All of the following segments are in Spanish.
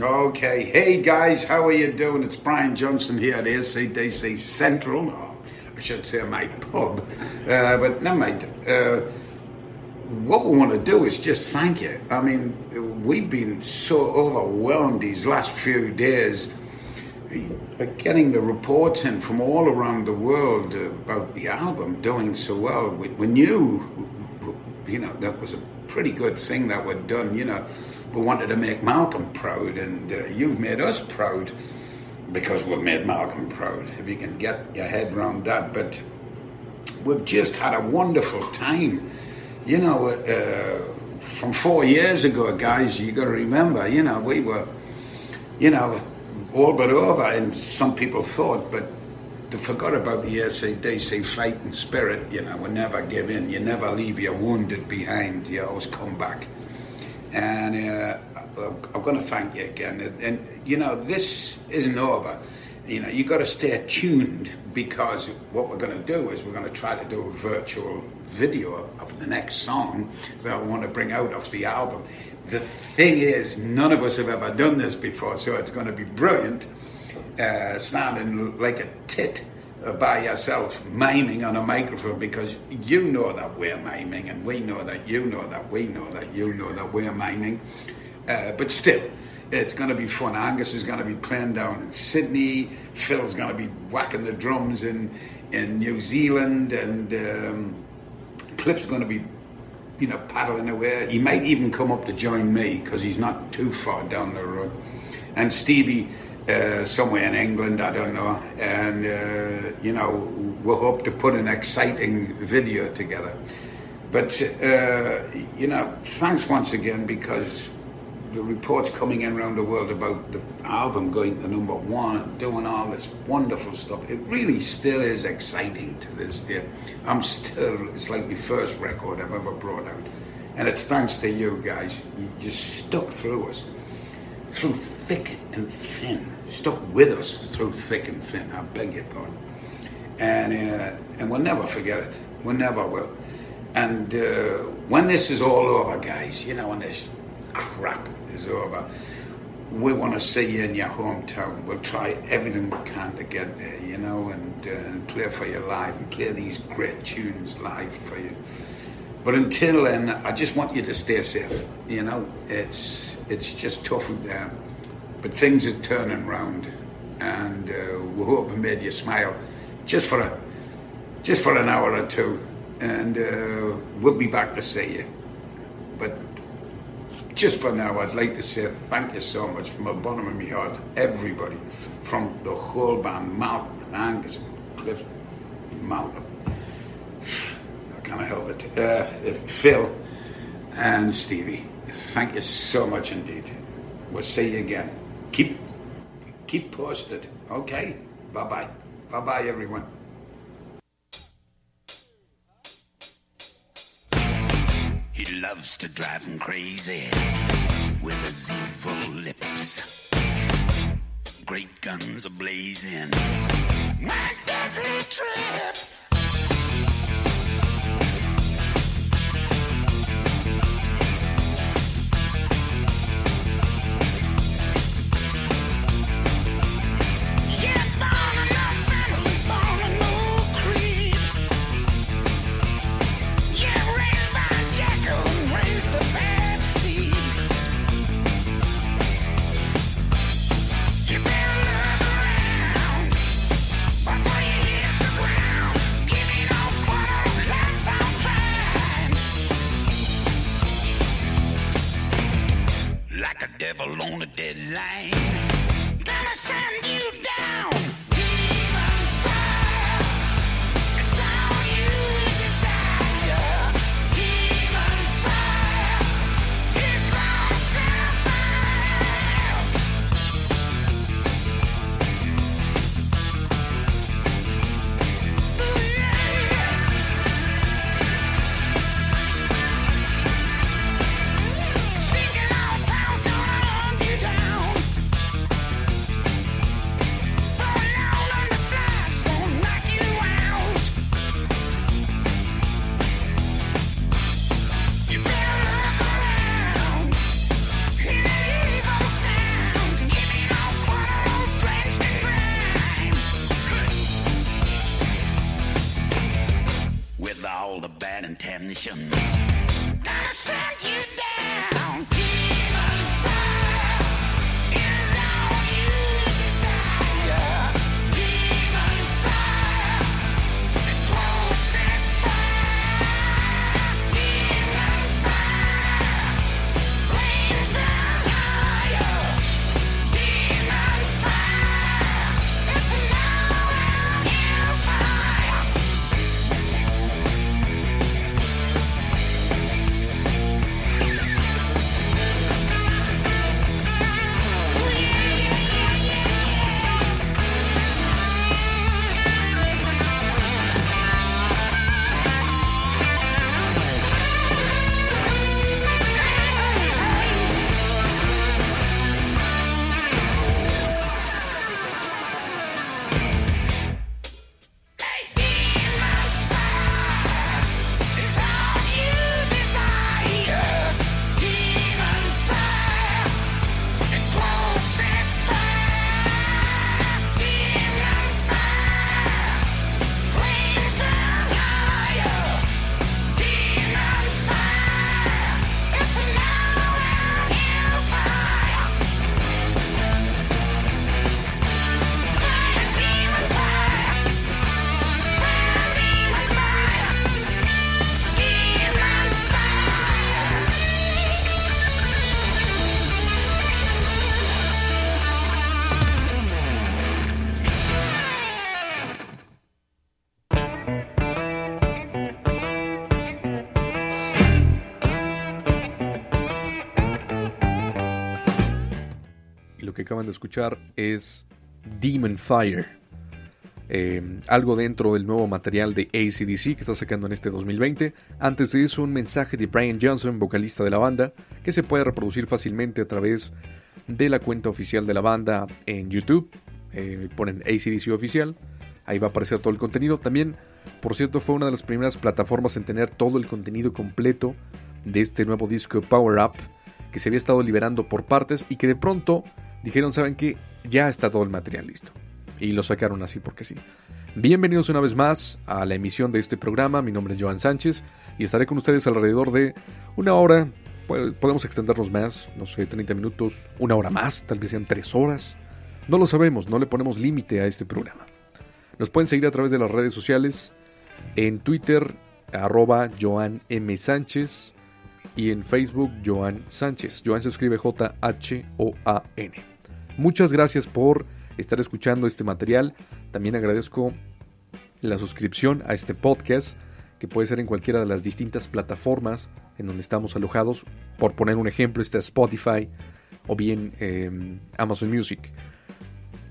Okay, hey guys, how are you doing? It's Brian Johnson here at ACDC Central, or I should say my pub, uh, but never mind. Uh, what we want to do is just thank you. I mean, we've been so overwhelmed these last few days getting the reports in from all around the world about the album doing so well. We, we knew, you know, that was a pretty good thing that we'd done, you know. We wanted to make Malcolm proud, and uh, you've made us proud because we've made Malcolm proud, if you can get your head around that. But we've just had a wonderful time. You know, uh, from four years ago, guys, you got to remember, you know, we were, you know, all but over, and some people thought, but they forgot about the ACDC fighting spirit. You know, we never give in. You never leave your wounded behind. You always come back. And uh, I'm going to thank you again. And, you know, this isn't over. You know, you've got to stay tuned because what we're going to do is we're going to try to do a virtual video of the next song that I want to bring out of the album. The thing is, none of us have ever done this before, so it's going to be brilliant. Uh, standing like a tit by yourself, miming on a microphone because you know that we're miming, and we know that you know that we know that you know that we're miming. Uh, but still, it's going to be fun. Angus is going to be playing down in Sydney. Phil's going to be whacking the drums in in New Zealand, and um, Cliff's going to be, you know, paddling away. He might even come up to join me because he's not too far down the road. And Stevie uh, somewhere in England, I don't know. And, uh, you know, we'll hope to put an exciting video together. But, uh, you know, thanks once again because the reports coming in around the world about the album going to number one and doing all this wonderful stuff. It really still is exciting to this day. I'm still, it's like the first record I've ever brought out. And it's thanks to you guys. You just stuck through us, through thick and thin stuck with us through thick and thin. I beg your pardon. And, uh, and we'll never forget it. We never will. And uh, when this is all over, guys, you know, when this crap is over, we want to see you in your hometown. We'll try everything we can to get there, you know, and, uh, and play for you live and play these great tunes live for you. But until then, I just want you to stay safe. You know, it's it's just tough out there. But things are turning round, and uh, we hope we made you smile, just for a, just for an hour or two, and uh, we'll be back to see you. But just for now, I'd like to say thank you so much from the bottom of my heart, everybody, from the whole band, Malcolm and Angus and Cliff, and Malcolm. I can't help it. Uh, Phil and Stevie, thank you so much indeed. We'll see you again keep keep posted. Okay. Bye bye. Bye bye, everyone. He loves to drive him crazy with his evil lips. Great guns are blazing. My deadly trip. deadline. Gonna send de escuchar es Demon Fire. Eh, algo dentro del nuevo material de ACDC que está sacando en este 2020. Antes de eso, un mensaje de Brian Johnson, vocalista de la banda, que se puede reproducir fácilmente a través de la cuenta oficial de la banda en YouTube. Eh, ponen ACDC oficial, ahí va a aparecer todo el contenido. También, por cierto, fue una de las primeras plataformas en tener todo el contenido completo de este nuevo disco Power Up, que se había estado liberando por partes y que de pronto dijeron, ¿saben qué? Ya está todo el material listo. Y lo sacaron así porque sí. Bienvenidos una vez más a la emisión de este programa. Mi nombre es Joan Sánchez y estaré con ustedes alrededor de una hora. Pu- Podemos extendernos más, no sé, 30 minutos, una hora más, tal vez sean 3 horas. No lo sabemos, no le ponemos límite a este programa. Nos pueden seguir a través de las redes sociales, en Twitter, arroba Joan M. Sánchez, y en Facebook Joan Sánchez. Joan se escribe J-H-O-A-N. Muchas gracias por estar escuchando este material. También agradezco la suscripción a este podcast, que puede ser en cualquiera de las distintas plataformas en donde estamos alojados. Por poner un ejemplo, está Spotify o bien eh, Amazon Music.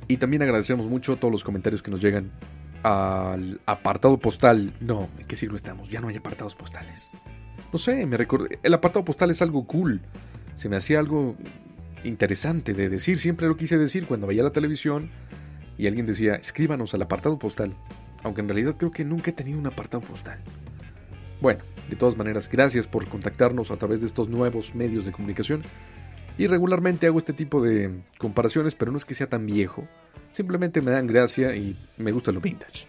Y también agradecemos mucho todos los comentarios que nos llegan al apartado postal. No, ¿en qué siglo estamos? Ya no hay apartados postales. No sé, me recordé. El apartado postal es algo cool. Se me hacía algo interesante de decir. Siempre lo quise decir cuando veía la televisión y alguien decía, escríbanos al apartado postal. Aunque en realidad creo que nunca he tenido un apartado postal. Bueno, de todas maneras, gracias por contactarnos a través de estos nuevos medios de comunicación. Y regularmente hago este tipo de comparaciones, pero no es que sea tan viejo. Simplemente me dan gracia y me gusta lo vintage.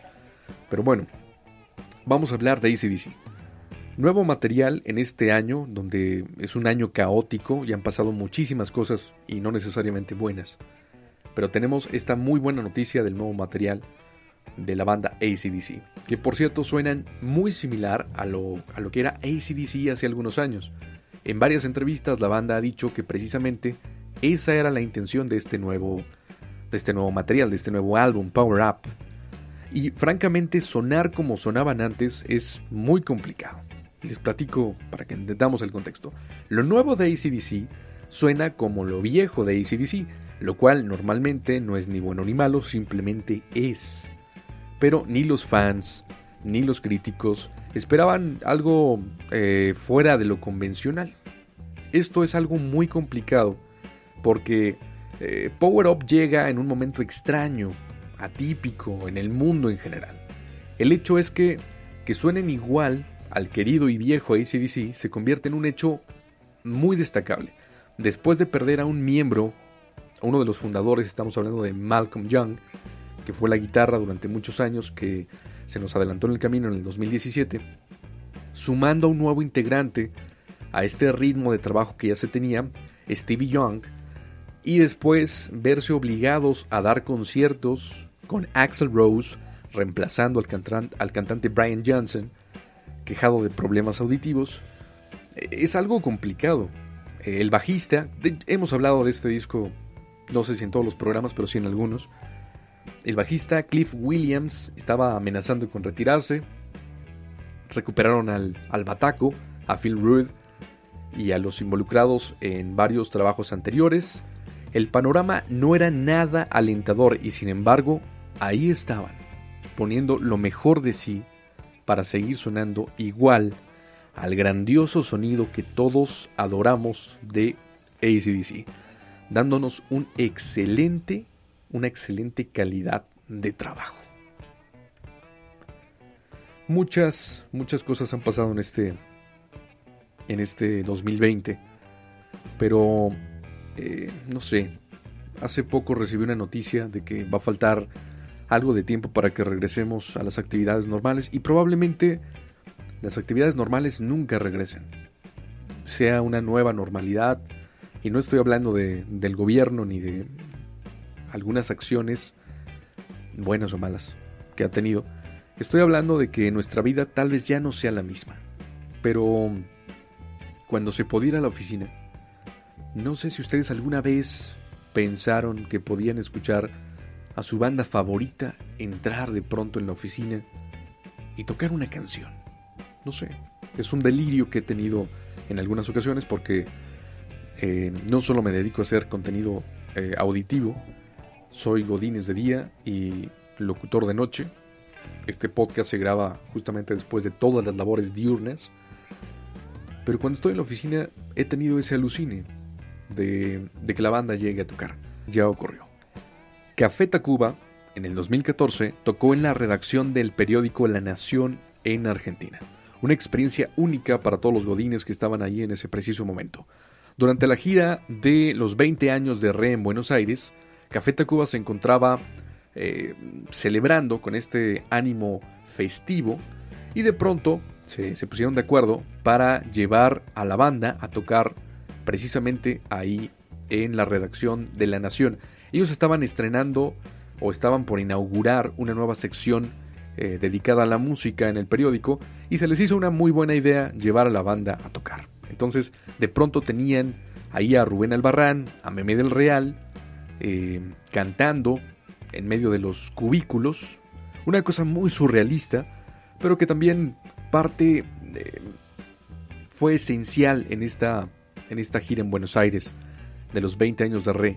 Pero bueno, vamos a hablar de ACDC. Nuevo material en este año, donde es un año caótico y han pasado muchísimas cosas y no necesariamente buenas. Pero tenemos esta muy buena noticia del nuevo material de la banda ACDC, que por cierto suenan muy similar a lo, a lo que era ACDC hace algunos años. En varias entrevistas la banda ha dicho que precisamente esa era la intención de este nuevo, de este nuevo material, de este nuevo álbum, Power Up. Y francamente sonar como sonaban antes es muy complicado. Les platico para que entendamos el contexto. Lo nuevo de ACDC suena como lo viejo de ACDC, lo cual normalmente no es ni bueno ni malo, simplemente es. Pero ni los fans, ni los críticos esperaban algo eh, fuera de lo convencional. Esto es algo muy complicado porque eh, Power Up llega en un momento extraño, atípico en el mundo en general. El hecho es que que suenen igual al querido y viejo ACDC se convierte en un hecho muy destacable. Después de perder a un miembro, a uno de los fundadores, estamos hablando de Malcolm Young, que fue la guitarra durante muchos años, que se nos adelantó en el camino en el 2017, sumando a un nuevo integrante a este ritmo de trabajo que ya se tenía, Stevie Young, y después verse obligados a dar conciertos con Axel Rose, reemplazando al, al cantante Brian Johnson, quejado de problemas auditivos, eh, es algo complicado. Eh, El bajista, hemos hablado de este disco, no sé si en todos los programas, pero sí en algunos. El bajista Cliff Williams estaba amenazando con retirarse. Recuperaron al, al bataco, a Phil Rudd y a los involucrados en varios trabajos anteriores. El panorama no era nada alentador y sin embargo ahí estaban, poniendo lo mejor de sí para seguir sonando igual al grandioso sonido que todos adoramos de ACDC, dándonos un excelente, una excelente calidad de trabajo. Muchas, muchas cosas han pasado en este, en este 2020, pero eh, no sé, hace poco recibí una noticia de que va a faltar algo de tiempo para que regresemos a las actividades normales y probablemente las actividades normales nunca regresen. Sea una nueva normalidad y no estoy hablando de, del gobierno ni de algunas acciones buenas o malas que ha tenido. Estoy hablando de que nuestra vida tal vez ya no sea la misma. Pero cuando se podía ir a la oficina, no sé si ustedes alguna vez pensaron que podían escuchar a su banda favorita entrar de pronto en la oficina y tocar una canción. No sé, es un delirio que he tenido en algunas ocasiones porque eh, no solo me dedico a hacer contenido eh, auditivo, soy Godínez de día y locutor de noche. Este podcast se graba justamente después de todas las labores diurnas. Pero cuando estoy en la oficina he tenido ese alucine de que la banda llegue a tocar. Ya ocurrió. Café Tacuba, en el 2014, tocó en la redacción del periódico La Nación en Argentina. Una experiencia única para todos los godines que estaban allí en ese preciso momento. Durante la gira de los 20 años de Re en Buenos Aires, Café Tacuba se encontraba eh, celebrando con este ánimo festivo y de pronto se, se pusieron de acuerdo para llevar a la banda a tocar precisamente ahí en la redacción de La Nación. Ellos estaban estrenando o estaban por inaugurar una nueva sección eh, dedicada a la música en el periódico y se les hizo una muy buena idea llevar a la banda a tocar. Entonces, de pronto tenían ahí a Rubén Albarrán, a Meme del Real, eh, cantando en medio de los cubículos, una cosa muy surrealista, pero que también parte eh, fue esencial en esta, en esta gira en Buenos Aires de los 20 años de Re.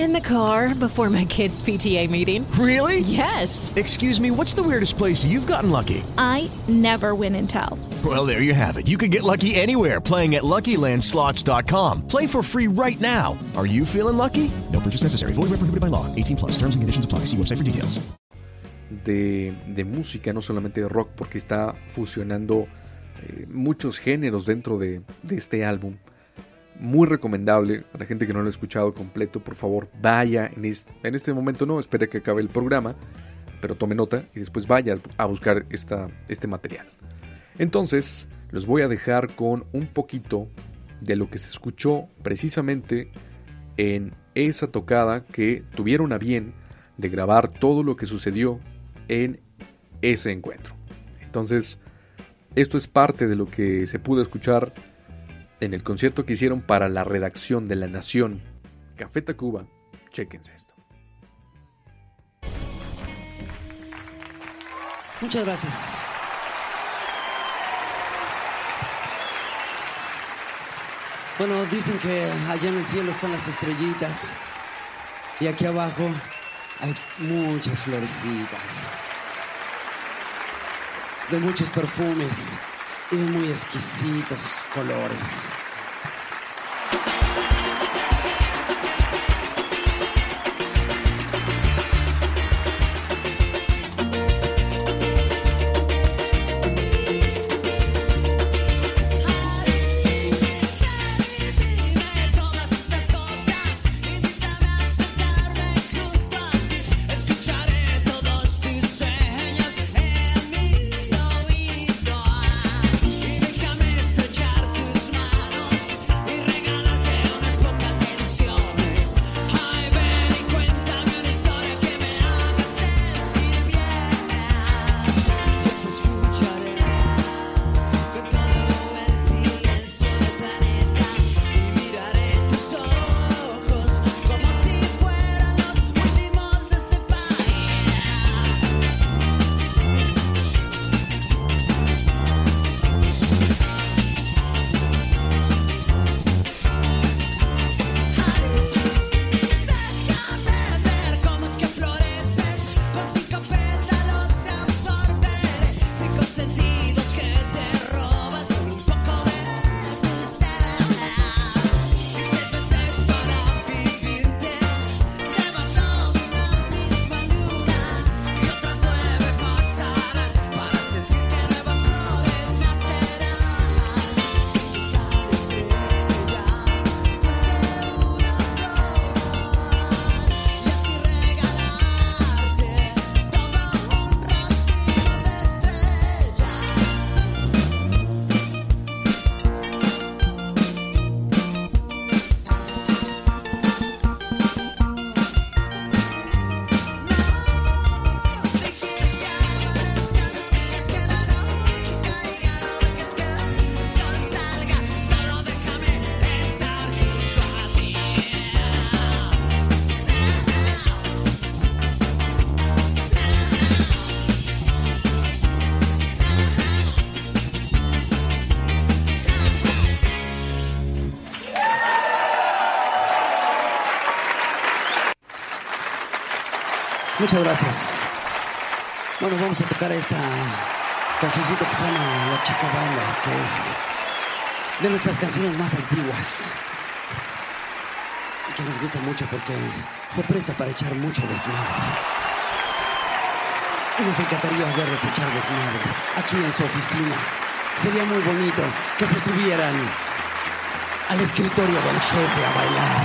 In the car before my kids' PTA meeting. Really? Yes. Excuse me, what's the weirdest place you've gotten lucky? I never win and tell. Well, there you have it. You can get lucky anywhere playing at LuckyLandSlots.com. Play for free right now. Are you feeling lucky? No purchase necessary. Void where prohibited by law. 18 plus. Terms and conditions apply. See website for details. de, de música, no solamente de rock, porque está fusionando eh, muchos géneros dentro de, de este álbum. Muy recomendable a la gente que no lo ha escuchado completo, por favor, vaya en, es- en este momento, no, espere que acabe el programa, pero tome nota y después vaya a buscar este material. Entonces, los voy a dejar con un poquito de lo que se escuchó precisamente en esa tocada que tuvieron a bien de grabar todo lo que sucedió en ese encuentro. Entonces, esto es parte de lo que se pudo escuchar en el concierto que hicieron para la redacción de La Nación, Café Tacuba, chéquense esto. Muchas gracias. Bueno, dicen que allá en el cielo están las estrellitas y aquí abajo hay muchas florecitas de muchos perfumes y muy exquisitos colores. Muchas gracias. Bueno, vamos a tocar esta cancioncita que se llama La Chica Banda, que es de nuestras canciones más antiguas. Y que nos gusta mucho porque se presta para echar mucho desmadre. Y nos encantaría verlos echar desmadre aquí en su oficina. Sería muy bonito que se subieran al escritorio del jefe a bailar.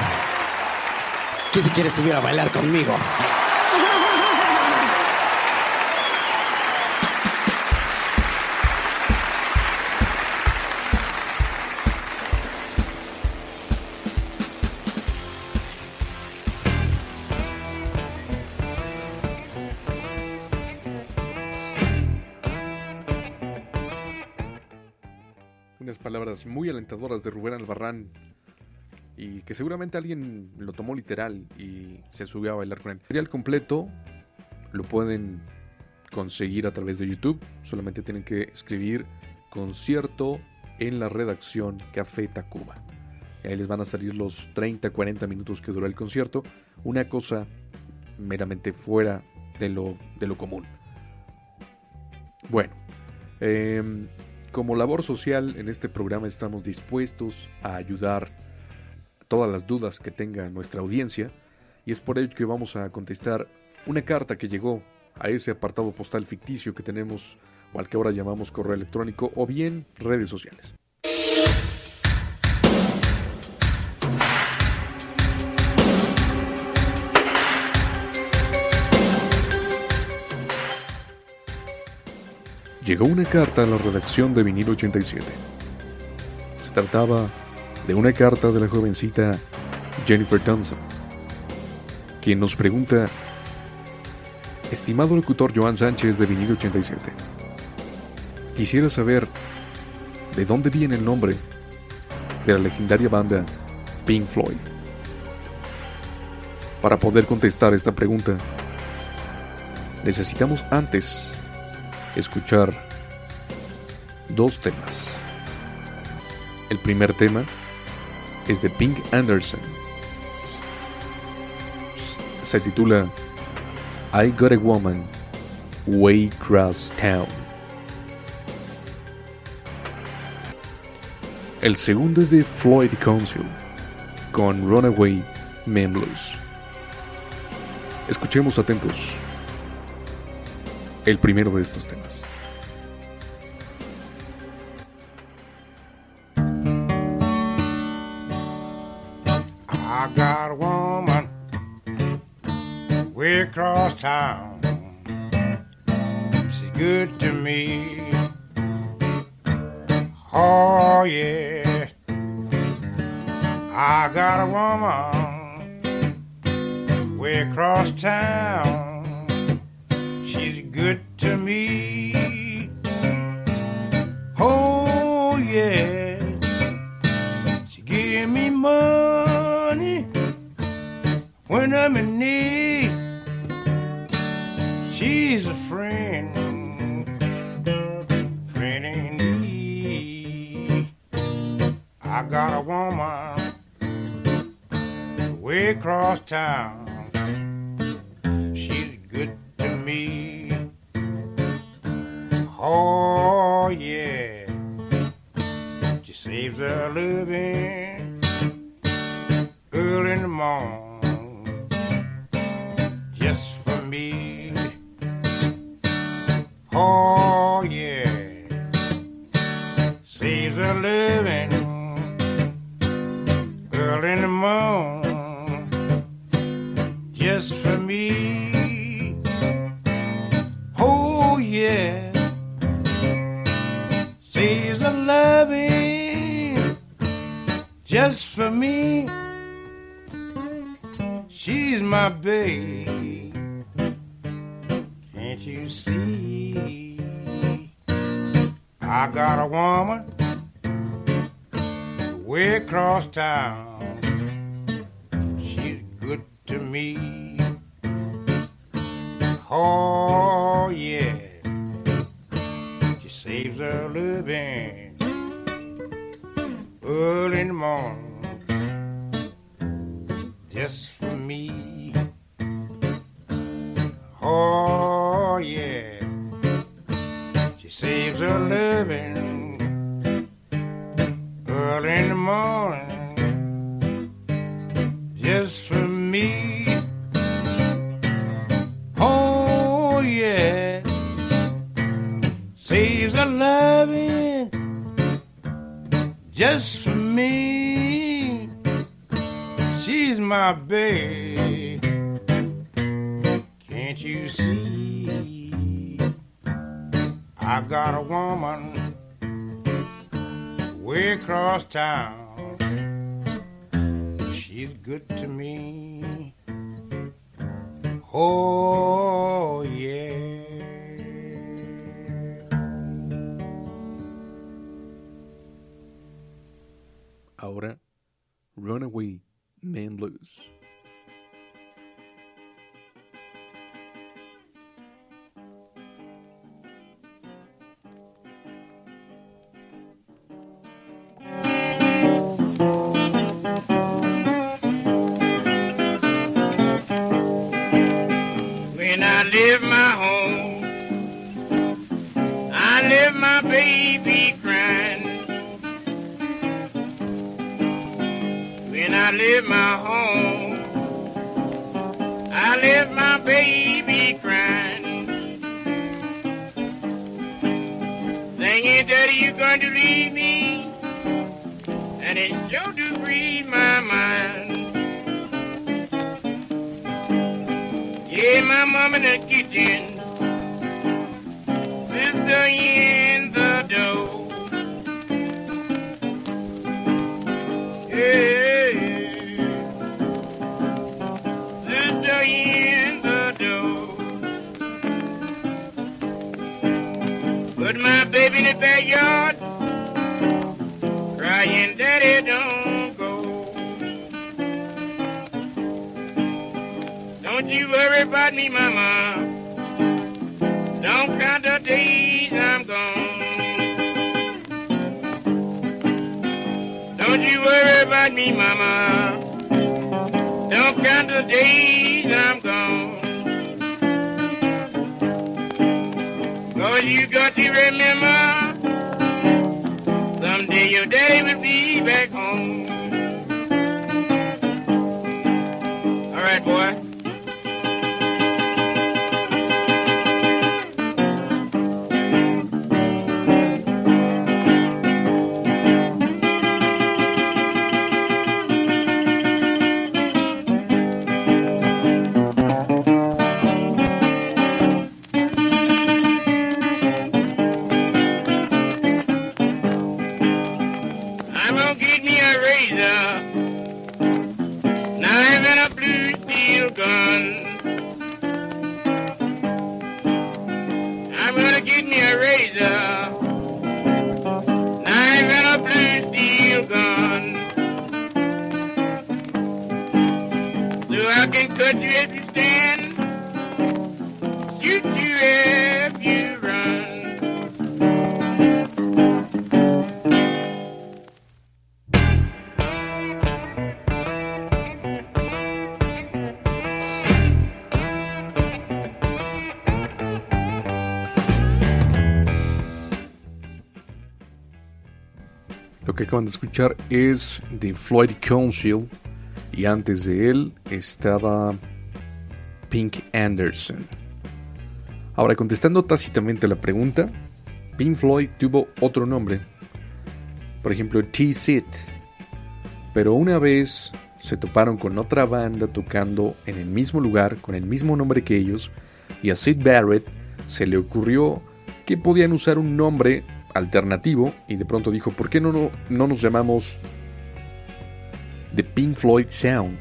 ¿Quién se quiere subir a bailar conmigo? Palabras muy alentadoras de Rubén Albarrán y que seguramente alguien lo tomó literal y se subió a bailar con él. El material completo lo pueden conseguir a través de YouTube. Solamente tienen que escribir concierto en la redacción Café Tacuba. Y ahí les van a salir los 30, 40 minutos que dura el concierto. Una cosa meramente fuera de lo, de lo común. Bueno, em, como labor social en este programa estamos dispuestos a ayudar todas las dudas que tenga nuestra audiencia y es por ello que vamos a contestar una carta que llegó a ese apartado postal ficticio que tenemos o al que ahora llamamos correo electrónico o bien redes sociales. Llegó una carta a la redacción de Vinil 87. Se trataba de una carta de la jovencita Jennifer Thompson, quien nos pregunta, estimado locutor Joan Sánchez de Vinil 87, quisiera saber de dónde viene el nombre de la legendaria banda Pink Floyd. Para poder contestar esta pregunta, necesitamos antes escuchar dos temas. El primer tema es de Pink Anderson. Se titula I Got a Woman Way Cross Town. El segundo es de Floyd Council con Runaway Men Blues. Escuchemos atentos el primero de estos temas. I got a woman way across town. A. To me. Oh, yeah. She give me money when I'm in need. She's a friend, friend indeed. I got a woman way across town. Oh yeah, she saves her living early in the morning just for me. Oh yeah, saves her living early in the morning just for me. Babe. Can't you see? I got a woman way across town. All right, boy. Acaban de escuchar es The Floyd Council y antes de él estaba Pink Anderson. Ahora, contestando tácitamente la pregunta, Pink Floyd tuvo otro nombre, por ejemplo T-Sit, pero una vez se toparon con otra banda tocando en el mismo lugar, con el mismo nombre que ellos, y a Sid Barrett se le ocurrió que podían usar un nombre alternativo y de pronto dijo, ¿por qué no, no, no nos llamamos The Pink Floyd Sound?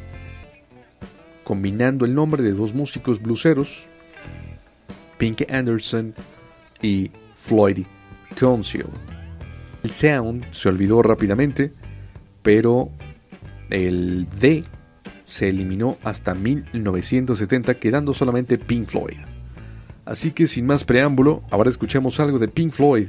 Combinando el nombre de dos músicos blueseros, Pink Anderson y Floyd Council. El sound se olvidó rápidamente, pero el D se eliminó hasta 1970, quedando solamente Pink Floyd. Así que sin más preámbulo, ahora escuchemos algo de Pink Floyd.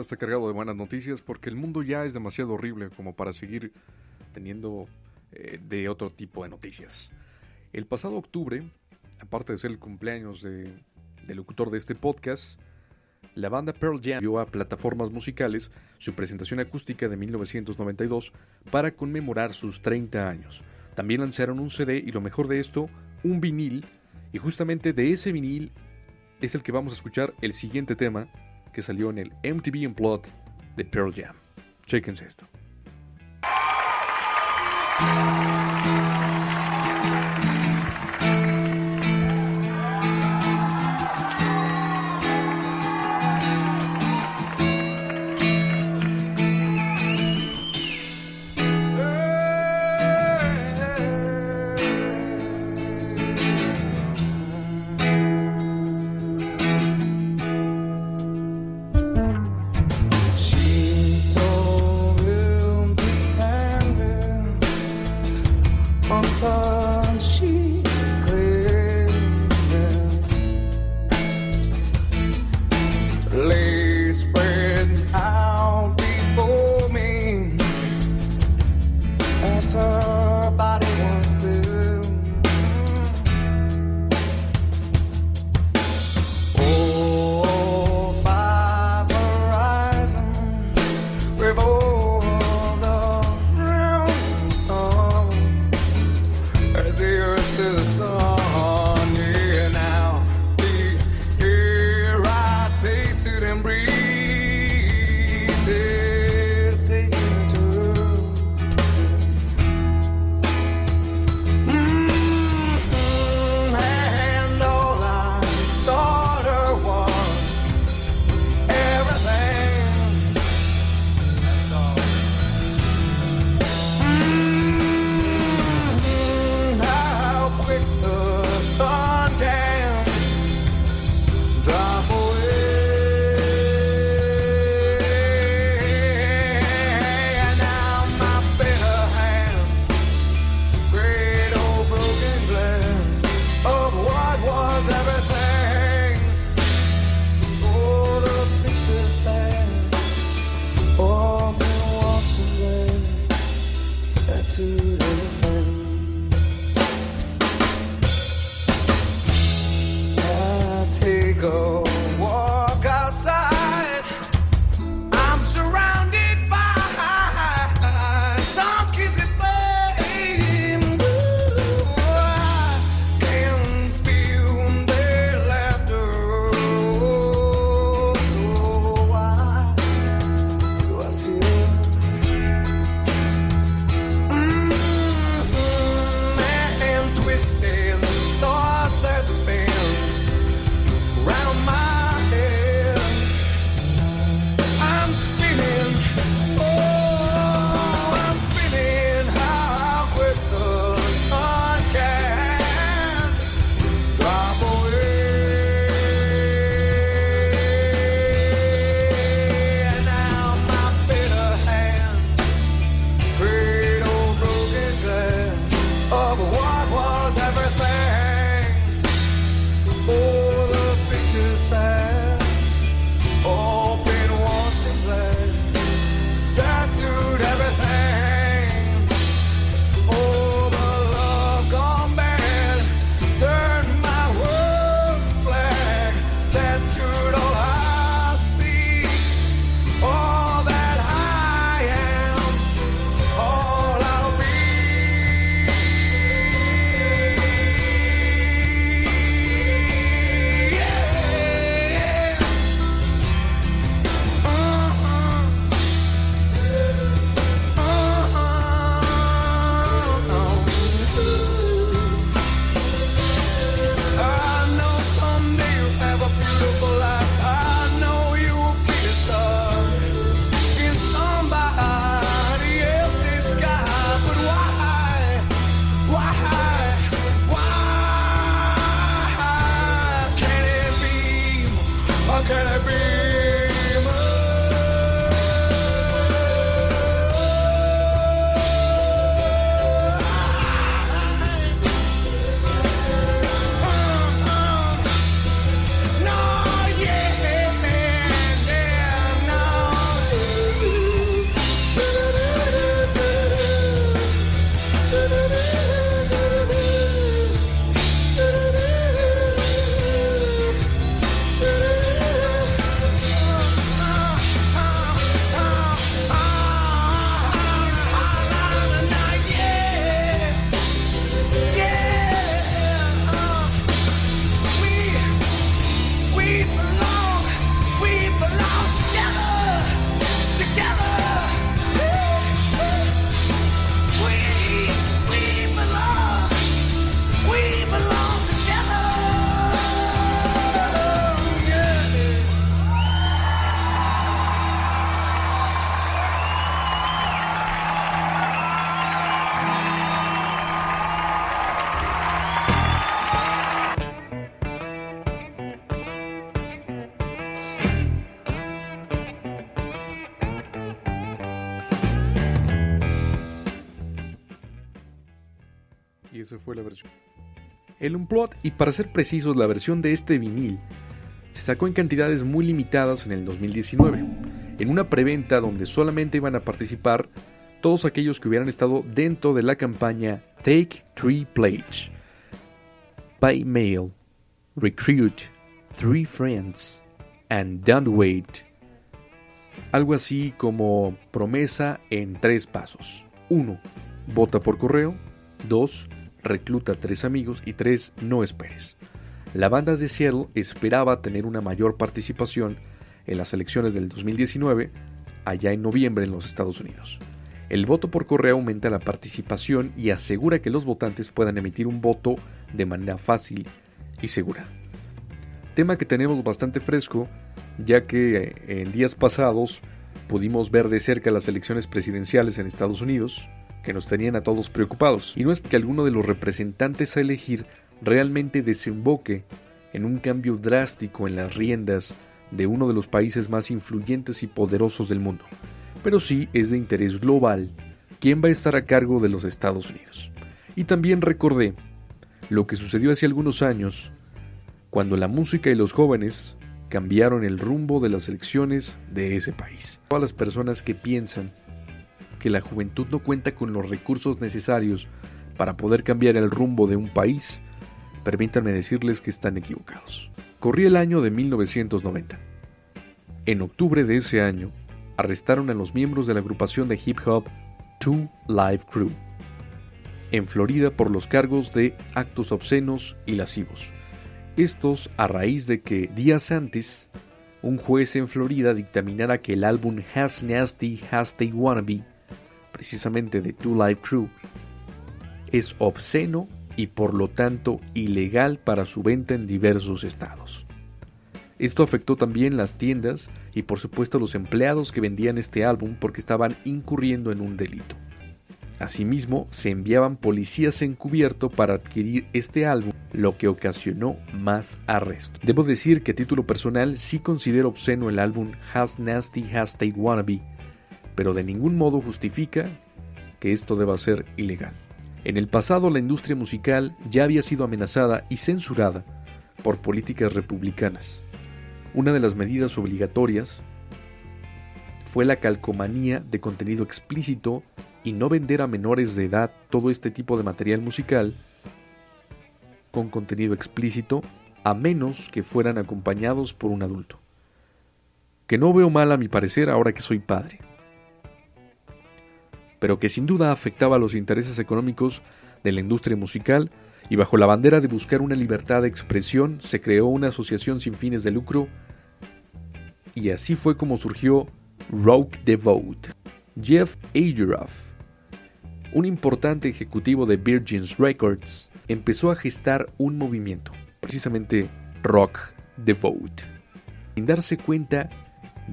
programa está cargado de buenas noticias porque el mundo ya es demasiado horrible como para seguir teniendo eh, de otro tipo de noticias. El pasado octubre, aparte de ser el cumpleaños de- del locutor de este podcast, la banda Pearl Jam dio a plataformas musicales su presentación acústica de 1992 para conmemorar sus 30 años. También lanzaron un CD y lo mejor de esto, un vinil. Y justamente de ese vinil es el que vamos a escuchar el siguiente tema que salió en el MTV Unplugged de Pearl Jam. Chéquense esto. go. La versión. El Unplugged, y para ser precisos, la versión de este vinil, se sacó en cantidades muy limitadas en el 2019, en una preventa donde solamente iban a participar todos aquellos que hubieran estado dentro de la campaña Take Three Pledge, By Mail, Recruit, Three Friends, and Don't Wait. Algo así como promesa en tres pasos. 1. Vota por correo. 2. Recluta tres amigos. Y 3. No esperes. La banda de Seattle esperaba tener una mayor participación en las elecciones del 2019, allá en noviembre en los Estados Unidos. El voto por correo aumenta la participación y asegura que los votantes puedan emitir un voto de manera fácil y segura. Tema que tenemos bastante fresco, ya que eh, en días pasados pudimos ver de cerca las elecciones presidenciales en Estados Unidos, que nos tenían a todos preocupados. Y no es que alguno de los representantes a elegir realmente desemboque en un cambio drástico en las riendas de uno de los países más influyentes y poderosos del mundo, pero sí es de interés global quién va a estar a cargo de los Estados Unidos. Y también recordé lo que sucedió hace algunos años, cuando la música y los jóvenes cambiaron el rumbo de las elecciones de ese país. Todas las personas que piensan que la juventud no cuenta con los recursos necesarios para poder cambiar el rumbo de un país, permítanme decirles que están equivocados. Corría el año de 1990. En octubre de ese año, arrestaron a los miembros de la agrupación de hip hop Two Live Crew en Florida por los cargos de actos obscenos y lascivos. Estos a raíz de que días antes un juez en Florida dictaminara que el álbum Has Nasty Has They Wannabe, precisamente de Two Live Crew, es obsceno y por lo tanto ilegal para su venta en diversos estados. Esto afectó también las tiendas y por supuesto los empleados que vendían este álbum porque estaban incurriendo en un delito. Asimismo, se enviaban policías encubierto para adquirir este álbum, lo que ocasionó más arrestos. Debo decir que a título personal sí considero obsceno el álbum Has Nasty Has They Wannabe, pero de ningún modo justifica que esto deba ser ilegal. En el pasado la industria musical ya había sido amenazada y censurada por políticas republicanas. Una de las medidas obligatorias fue la calcomanía de contenido explícito y no vender a menores de edad todo este tipo de material musical con contenido explícito a menos que fueran acompañados por un adulto. Que no veo mal a mi parecer ahora que soy padre. Pero que sin duda afectaba los intereses económicos de la industria musical y bajo la bandera de buscar una libertad de expresión se creó una asociación sin fines de lucro y así fue como surgió Rogue the Vote. Jeff Ageroff, un importante ejecutivo de Virgin's Records, empezó a gestar un movimiento, precisamente Rock the Vote. Sin darse cuenta,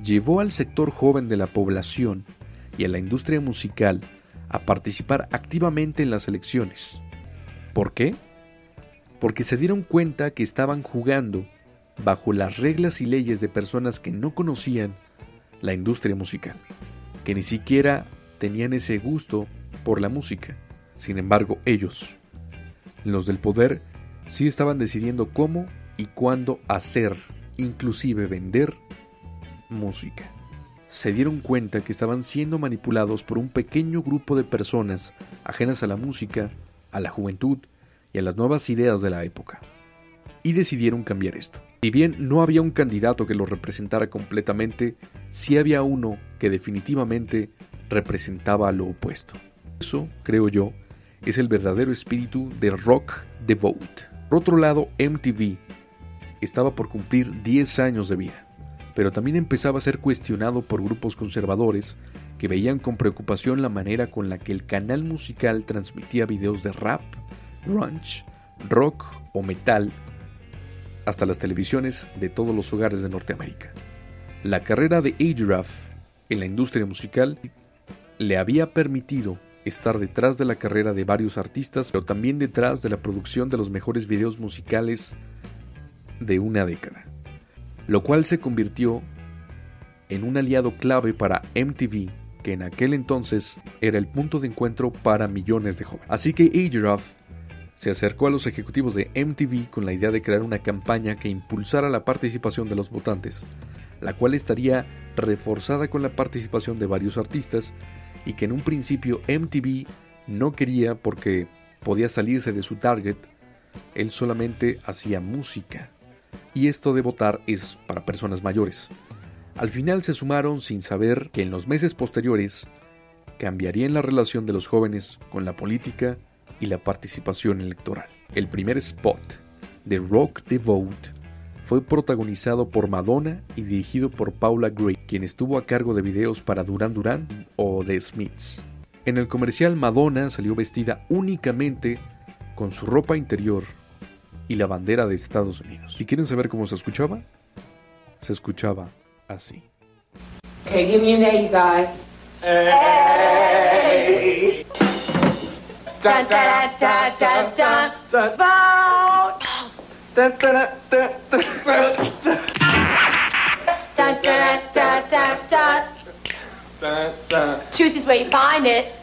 llevó al sector joven de la población y a la industria musical a participar activamente en las elecciones. ¿Por qué? Porque se dieron cuenta que estaban jugando bajo las reglas y leyes de personas que no conocían la industria musical, que ni siquiera tenían ese gusto por la música. Sin embargo, ellos, los del poder, sí estaban decidiendo cómo y cuándo hacer, inclusive vender, música. Se dieron cuenta que estaban siendo manipulados por un pequeño grupo de personas ajenas a la música, a la juventud y a las nuevas ideas de la época. Y decidieron cambiar esto. Si bien no había un candidato que lo representara completamente, sí había uno que definitivamente representaba lo opuesto. Eso, creo yo, es el verdadero espíritu de Rock the Vote. Por otro lado, MTV estaba por cumplir 10 años de vida, pero también empezaba a ser cuestionado por grupos conservadores que veían con preocupación la manera con la que el canal musical transmitía videos de rap, grunge, rock o metal hasta las televisiones de todos los hogares de Norteamérica. La carrera de Ageraf en la industria musical le había permitido estar detrás de la carrera de varios artistas, pero también detrás de la producción de los mejores videos musicales de una década, lo cual se convirtió en un aliado clave para MTV, que en aquel entonces era el punto de encuentro para millones de jóvenes. Así que Ageraf se acercó a los ejecutivos de MTV con la idea de crear una campaña que impulsara la participación de los votantes, la cual estaría reforzada con la participación de varios artistas y que en un principio MTV no quería porque podía salirse de su target, él solamente hacía música. Y esto de votar es para personas mayores. Al final se sumaron sin saber que en los meses posteriores cambiarían la relación de los jóvenes con la política y la participación electoral. El primer spot de Rock the Vote fue protagonizado por Madonna y dirigido por Paula Gray, quien estuvo a cargo de videos para Duran Duran o The Smiths. En el comercial Madonna salió vestida únicamente con su ropa interior y la bandera de Estados Unidos. Si quieren saber cómo se escuchaba, se escuchaba así. Okay, give me an A, you guys. Dun, dun, dun. Vote. Truth is where you find it.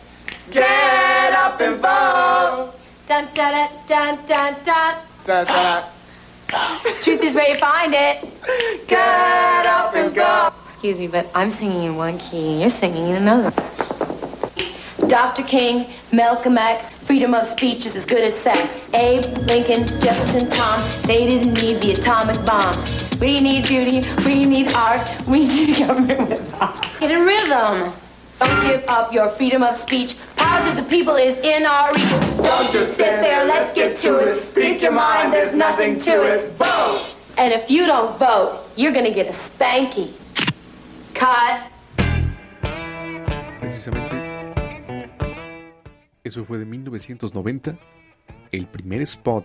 Get up and vote. Dun, dun, dun, dun, dun. Dun, dun. Truth is where you find it. Get up and go. Excuse me, but I'm singing in one key and you're singing in another. Dr. King, Malcolm X, freedom of speech is as good as sex. Abe, Lincoln, Jefferson, Tom, they didn't need the atomic bomb. We need beauty, we need art, we need government with art. Get in rhythm. Don't give up your freedom of speech. Power to the people is in our reach. Don't just sit there, let's get to it. Speak your mind, there's nothing to it. Vote! And if you don't vote, you're gonna get a spanky. Cut. Precisamente, eso fue de 1990, el primer spot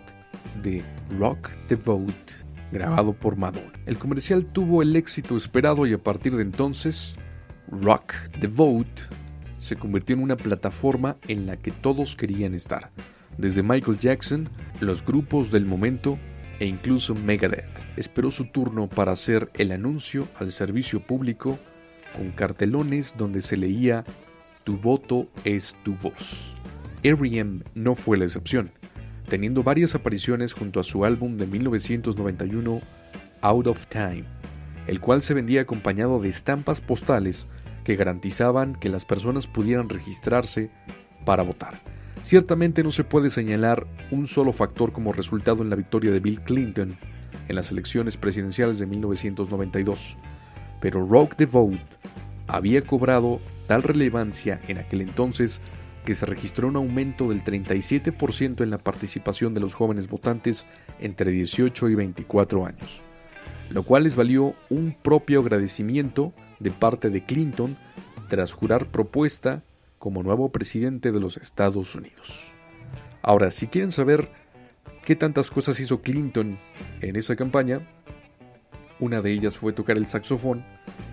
de Rock the Vote, grabado por Madonna. El comercial tuvo el éxito esperado y a partir de entonces, Rock the Vote se convirtió en una plataforma en la que todos querían estar, desde Michael Jackson, los grupos del momento e incluso Megadeth. Esperó su turno para hacer el anuncio al servicio público con cartelones donde se leía Tu voto es tu voz. R.E.M. no fue la excepción, teniendo varias apariciones junto a su álbum de 1991 Out of Time, el cual se vendía acompañado de estampas postales que garantizaban que las personas pudieran registrarse para votar. Ciertamente no se puede señalar un solo factor como resultado en la victoria de Bill Clinton en las elecciones presidenciales de 1992, pero Rock the Vote había cobrado tal relevancia en aquel entonces que se registró un aumento del 37% en la participación de los jóvenes votantes entre 18 y 24 años, lo cual les valió un propio agradecimiento de parte de Clinton tras jurar propuesta como nuevo presidente de los Estados Unidos. Ahora, si quieren saber qué tantas cosas hizo Clinton en esa campaña, una de ellas fue tocar el saxofón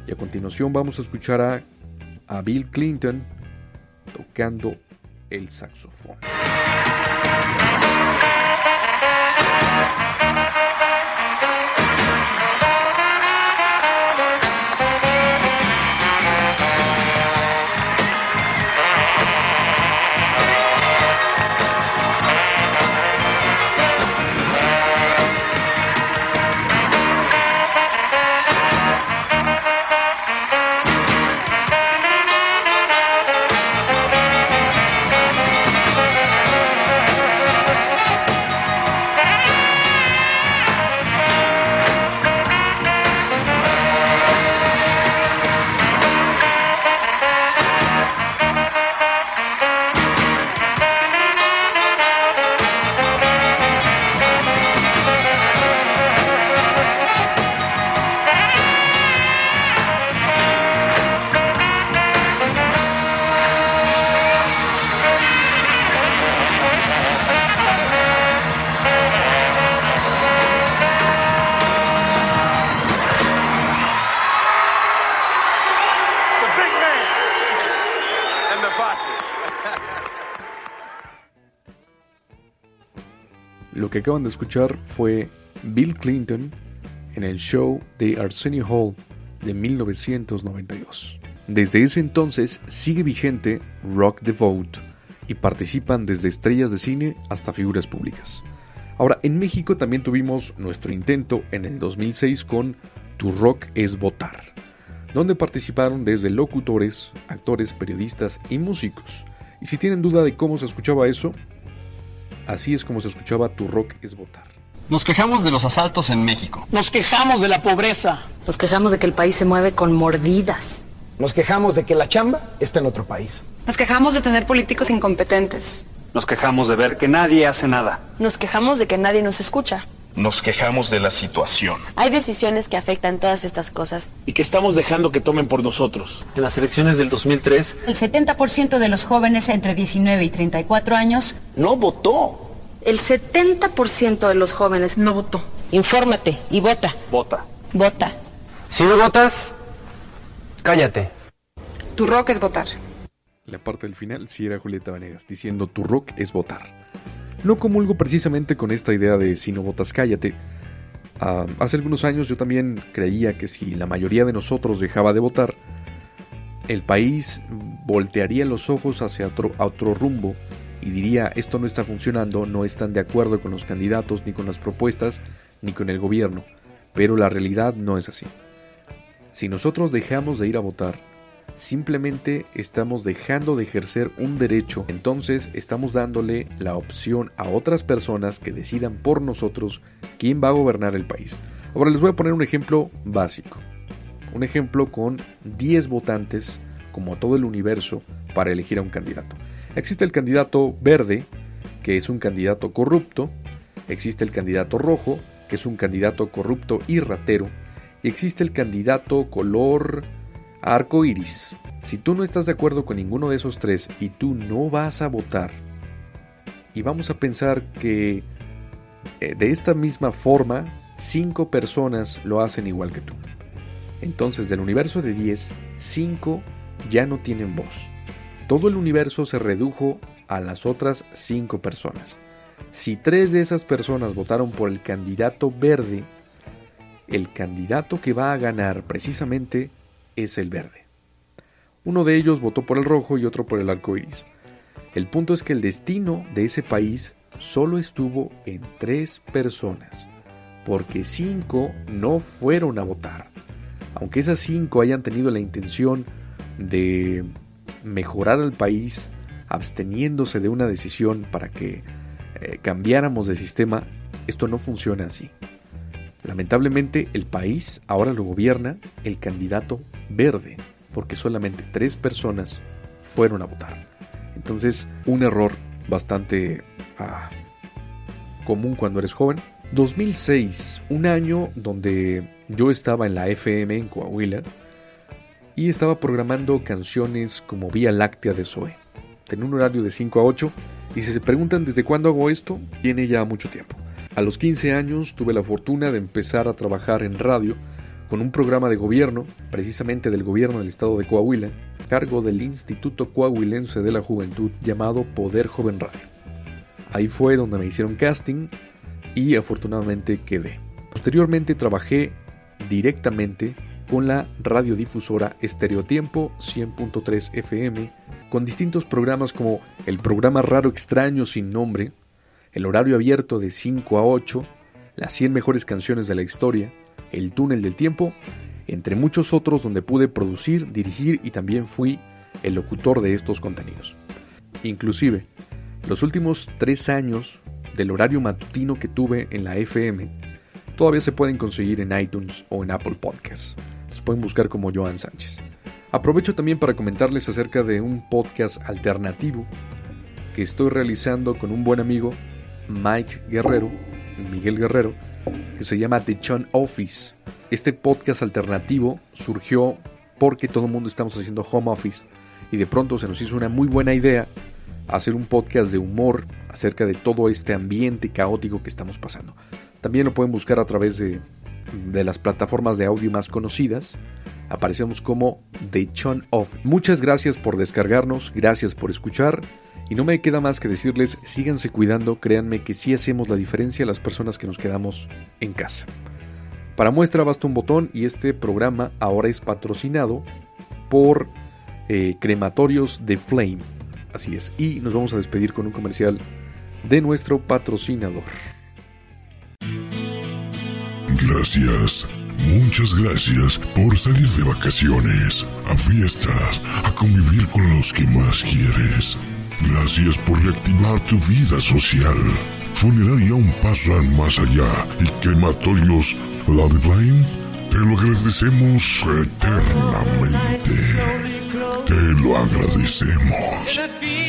y a continuación vamos a escuchar a, a Bill Clinton tocando el saxofón. Que acaban de escuchar fue Bill Clinton en el show de Arsenio Hall de 1992. Desde ese entonces sigue vigente Rock the Vote y participan desde estrellas de cine hasta figuras públicas. Ahora, en México también tuvimos nuestro intento en el 2006 con Tu Rock es Votar, donde participaron desde locutores, actores, periodistas y músicos. Y si tienen duda de cómo se escuchaba eso, así es como se escuchaba Tu Rock es Votar. Nos quejamos de los asaltos en México. Nos quejamos de la pobreza. Nos quejamos de que el país se mueve con mordidas. Nos quejamos de que la chamba está en otro país. Nos quejamos de tener políticos incompetentes. Nos quejamos de ver que nadie hace nada. Nos quejamos de que nadie nos escucha. Nos quejamos de la situación. Hay decisiones que afectan todas estas cosas. Y que estamos dejando que tomen por nosotros. En las elecciones del 2003, El 70% de los jóvenes entre 19 y 34 años no votó. El 70% de los jóvenes no votó. Infórmate y vota. Vota. Vota. Si no votas, cállate. Tu rock es votar. La parte del final sí era Julieta Vanegas, diciendo tu rock es votar. No comulgo precisamente con esta idea de si no votas, cállate. Ah, hace algunos años yo también creía que si la mayoría de nosotros dejaba de votar, el país voltearía los ojos hacia otro, otro rumbo y diría esto no está funcionando, no están de acuerdo con los candidatos, ni con las propuestas, ni con el gobierno. Pero la realidad no es así. Si nosotros dejamos de ir a votar, simplemente estamos dejando de ejercer un derecho, entonces estamos dándole la opción a otras personas que decidan por nosotros quién va a gobernar el país. Ahora les voy a poner un ejemplo básico. Un ejemplo con 10 votantes, como todo el universo, para elegir a un candidato. Existe el candidato verde, que es un candidato corrupto. Existe el candidato rojo, que es un candidato corrupto y ratero. Y existe el candidato color arco iris. Si tú no estás de acuerdo con ninguno de esos tres y tú no vas a votar, y vamos a pensar que eh, de esta misma forma, cinco personas lo hacen igual que tú. Entonces, del universo de 10, 5 ya no tienen voz. Todo el universo se redujo a las otras 5 personas. Si tres de esas personas votaron por el candidato verde, el candidato que va a ganar precisamente es el verde. Uno de ellos votó por el rojo y otro por el arco iris. El punto es que el destino de ese país solo estuvo en tres personas, porque cinco no fueron a votar. Aunque esas cinco hayan tenido la intención de mejorar al país, absteniéndose de una decisión para que eh, cambiáramos de sistema, esto no funciona así. Lamentablemente el país ahora lo gobierna el candidato verde, porque solamente tres personas fueron a votar. Entonces, un error bastante ah, común cuando eres joven. 2006, un año donde yo estaba en la FM en Coahuila y estaba programando canciones como Vía Láctea de Zoe. Tenía un horario de 5 a 8 y si se preguntan desde cuándo hago esto, tiene ya mucho tiempo. A los 15 años tuve la fortuna de empezar a trabajar en radio con un programa de gobierno, precisamente del gobierno del estado de Coahuila, cargo del Instituto Coahuilense de la Juventud llamado Poder Joven Radio. Ahí fue donde me hicieron casting y afortunadamente quedé. Posteriormente trabajé directamente con la radiodifusora Estereotiempo 100.3 FM, con distintos programas como el programa Raro Extraño sin nombre, el horario abierto de 5 a 8, las 100 mejores canciones de la historia, el túnel del tiempo, entre muchos otros donde pude producir, dirigir y también fui el locutor de estos contenidos. Inclusive, los últimos tres años del horario matutino que tuve en la FM todavía se pueden conseguir en iTunes o en Apple Podcasts. Se pueden buscar como Joan Sánchez. Aprovecho también para comentarles acerca de un podcast alternativo que estoy realizando con un buen amigo, Mike Guerrero, Miguel Guerrero, que se llama The Chon Office. Este podcast alternativo surgió porque todo el mundo estamos haciendo home office y de pronto se nos hizo una muy buena idea hacer un podcast de humor acerca de todo este ambiente caótico que estamos pasando. También lo pueden buscar a través de, de las plataformas de audio más conocidas. Aparecemos como The Chon Office. Muchas gracias por descargarnos, gracias por escuchar. Y no me queda más que decirles, síganse cuidando, créanme que sí hacemos la diferencia las personas que nos quedamos en casa. Para muestra basta un botón y este programa ahora es patrocinado por eh, Crematorios de Flame. Así es. Y nos vamos a despedir con un comercial de nuestro patrocinador. Gracias, muchas gracias por salir de vacaciones, a fiestas, a convivir con los que más quieres. Gracias por reactivar tu vida social. Funeraria un paso más allá y crematorios Loveline, te lo agradecemos eternamente. Te lo agradecemos.